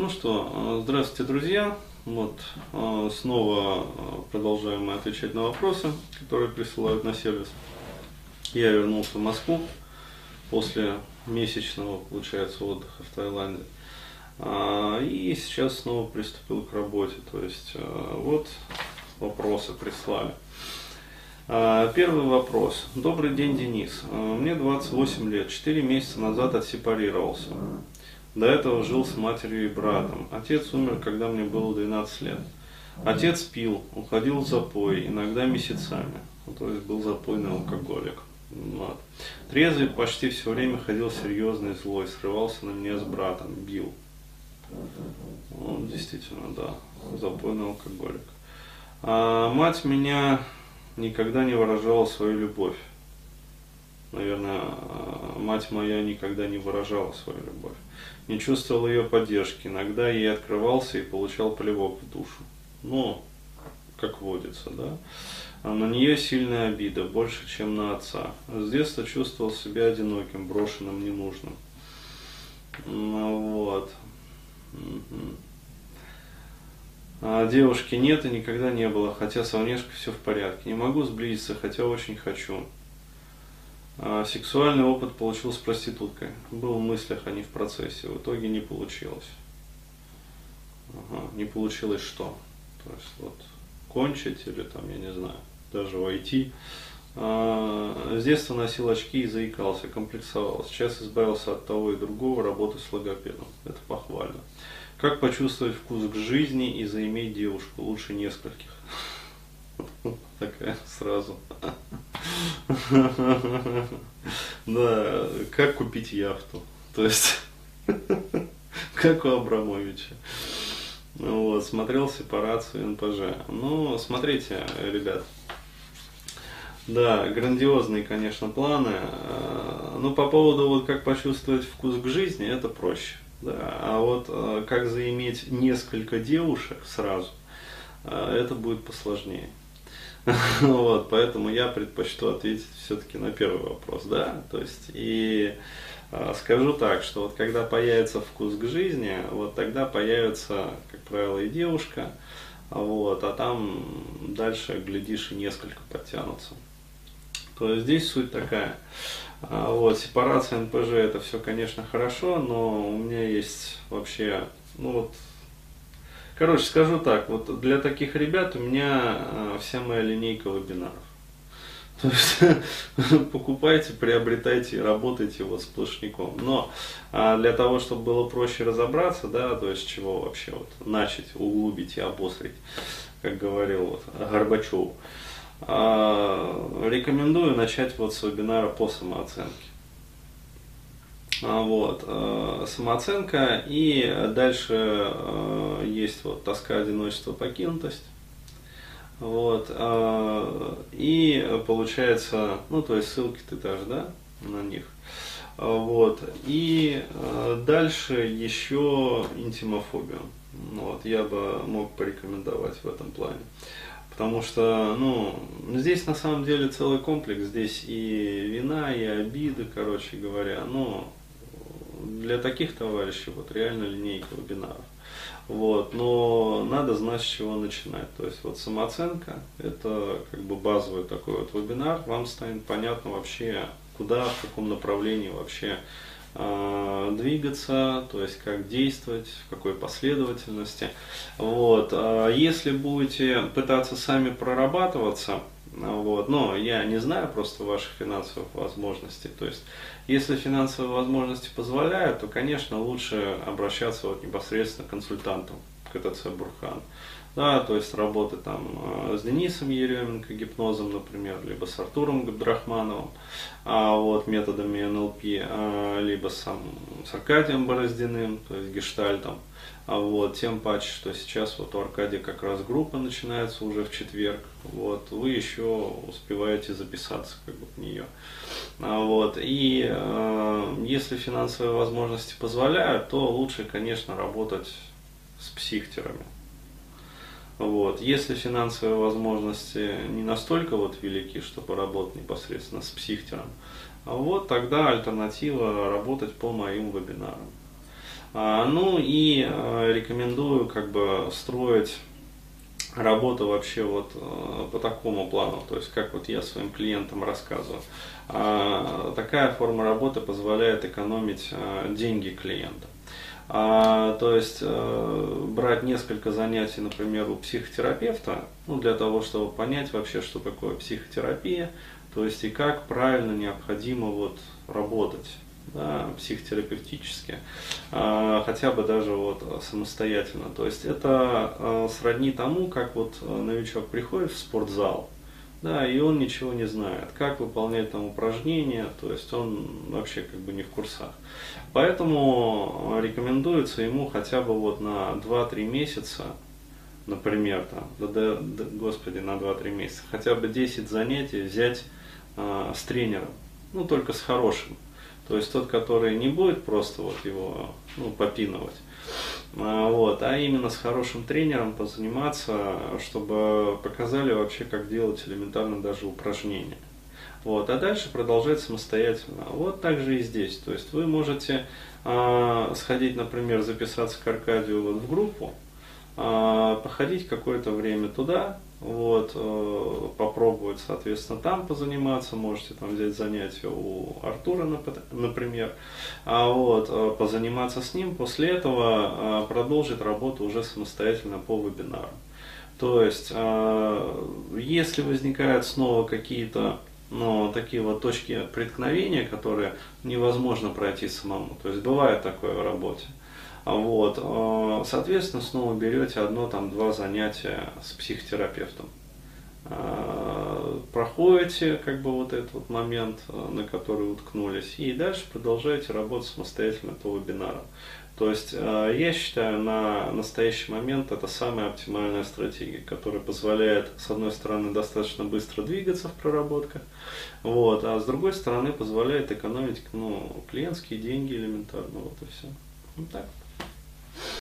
Ну что, э, здравствуйте, друзья. Вот э, снова э, продолжаем мы отвечать на вопросы, которые присылают на сервис. Я вернулся в Москву после месячного, получается, отдыха в Таиланде. А, и сейчас снова приступил к работе. То есть вот вопросы прислали. А, первый вопрос. Добрый день, Денис. Мне 28 лет. 4 месяца назад отсепарировался. До этого жил с матерью и братом. Отец умер, когда мне было 12 лет. Отец пил, уходил в запой, иногда месяцами. Ну, то есть был запойный алкоголик. Вот. Трезвый почти все время ходил серьезный, злой, срывался на меня с братом, бил. Он действительно, да, запойный алкоголик. А мать меня никогда не выражала свою любовь. Наверное, мать моя никогда не выражала свою любовь не чувствовал ее поддержки. Иногда ей открывался и получал плевок в душу. Но, как водится, да. А на нее сильная обида, больше, чем на отца. С детства чувствовал себя одиноким, брошенным, ненужным. Ну, вот. А девушки нет и никогда не было, хотя со внешкой все в порядке. Не могу сблизиться, хотя очень хочу. А, сексуальный опыт получил с проституткой. Был в мыслях, а не в процессе. В итоге не получилось. Ага, не получилось что? То есть вот кончить или там, я не знаю, даже войти. А, с детства носил очки и заикался, комплексовал. Сейчас избавился от того и другого, работы с логопедом. Это похвально. Как почувствовать вкус к жизни и заиметь девушку? Лучше нескольких. Такая сразу. Да, как купить яхту. То есть, как у Абрамовича. Вот, смотрел сепарацию НПЖ. Ну, смотрите, ребят. Да, грандиозные, конечно, планы. А, ну, по поводу вот как почувствовать вкус к жизни, это проще. Да. А вот а, как заиметь несколько девушек сразу, а, это будет посложнее. Вот, поэтому я предпочту ответить все-таки на первый вопрос, да, то есть и э, скажу так, что вот когда появится вкус к жизни, вот тогда появится, как правило, и девушка, вот, а там дальше, глядишь, и несколько подтянутся. То есть здесь суть такая. А, вот, сепарация НПЖ это все, конечно, хорошо, но у меня есть вообще, ну вот, Короче, скажу так, вот для таких ребят у меня э, вся моя линейка вебинаров. То есть покупайте, приобретайте работайте вот сплошняком. Но а для того, чтобы было проще разобраться, да, то есть чего вообще вот начать, углубить и обосрить, как говорил вот Горбачев, а, рекомендую начать вот с вебинара по самооценке. А, вот, э, самооценка и дальше э, есть вот тоска, одиночество, покинутость. Вот, э, и получается, ну то есть ссылки ты даже, да, на них. Вот, и дальше еще интимофобию. Вот, я бы мог порекомендовать в этом плане. Потому что, ну, здесь на самом деле целый комплекс, здесь и вина, и обиды, короче говоря, но для таких товарищей вот реально линейка вебинаров. Вот, но надо знать, с чего начинать. То есть вот самооценка – это как бы базовый такой вот вебинар. Вам станет понятно вообще, куда, в каком направлении вообще э, двигаться, то есть как действовать, в какой последовательности. Вот. А если будете пытаться сами прорабатываться, вот. Но я не знаю просто ваших финансовых возможностей. То есть, если финансовые возможности позволяют, то, конечно, лучше обращаться вот непосредственно к консультанту КТЦ Бурхан. Да, то есть работать там э, с Денисом Еременко гипнозом, например, либо с Артуром Габдрахмановым, а вот методами НЛП, а, либо с, с Аркадием Бороздиным, то есть гештальтом. А вот, тем паче, что сейчас вот у Аркадия как раз группа начинается уже в четверг. Вот, вы еще успеваете записаться как бы в нее. А вот, и э, если финансовые возможности позволяют, то лучше, конечно, работать с психтерами. Вот. Если финансовые возможности не настолько вот велики, чтобы работать непосредственно с психтером, вот тогда альтернатива работать по моим вебинарам. А, ну и а, рекомендую как бы строить работа вообще вот э, по такому плану, то есть как вот я своим клиентам рассказываю. А, такая форма работы позволяет экономить э, деньги клиента. А, то есть э, брать несколько занятий, например, у психотерапевта, ну, для того, чтобы понять вообще, что такое психотерапия, то есть и как правильно необходимо вот работать да, психотерапевтически, а, хотя бы даже вот самостоятельно. То есть это а, сродни тому, как вот новичок приходит в спортзал, да, и он ничего не знает, как выполнять там упражнения, то есть он вообще как бы не в курсах. Поэтому рекомендуется ему хотя бы вот на 2-3 месяца, например, там, да, да, да, господи, на 2-3 месяца, хотя бы 10 занятий взять э, с тренером, ну только с хорошим. То есть тот, который не будет просто вот его ну, попинывать, а, вот, а именно с хорошим тренером позаниматься, чтобы показали вообще, как делать элементарно даже упражнения. Вот, а дальше продолжать самостоятельно. Вот так же и здесь. То есть вы можете э, сходить, например, записаться к Аркадию вот в группу, э, походить какое-то время туда, вот, э, попробовать, соответственно, там позаниматься, можете там взять занятия у Артура, например, а вот, э, позаниматься с ним, после этого э, продолжить работу уже самостоятельно по вебинару. То есть, если возникают снова какие-то ну, такие вот точки преткновения, которые невозможно пройти самому. То есть бывает такое в работе. Вот. Э, соответственно, снова берете одно, там, два занятия с психотерапевтом. Э, проходите как бы вот этот вот момент, э, на который уткнулись, и дальше продолжаете работать самостоятельно по вебинарам. То есть я считаю, на настоящий момент это самая оптимальная стратегия, которая позволяет, с одной стороны, достаточно быстро двигаться в проработках, вот, а с другой стороны, позволяет экономить ну, клиентские деньги элементарно. Вот и все. Вот так.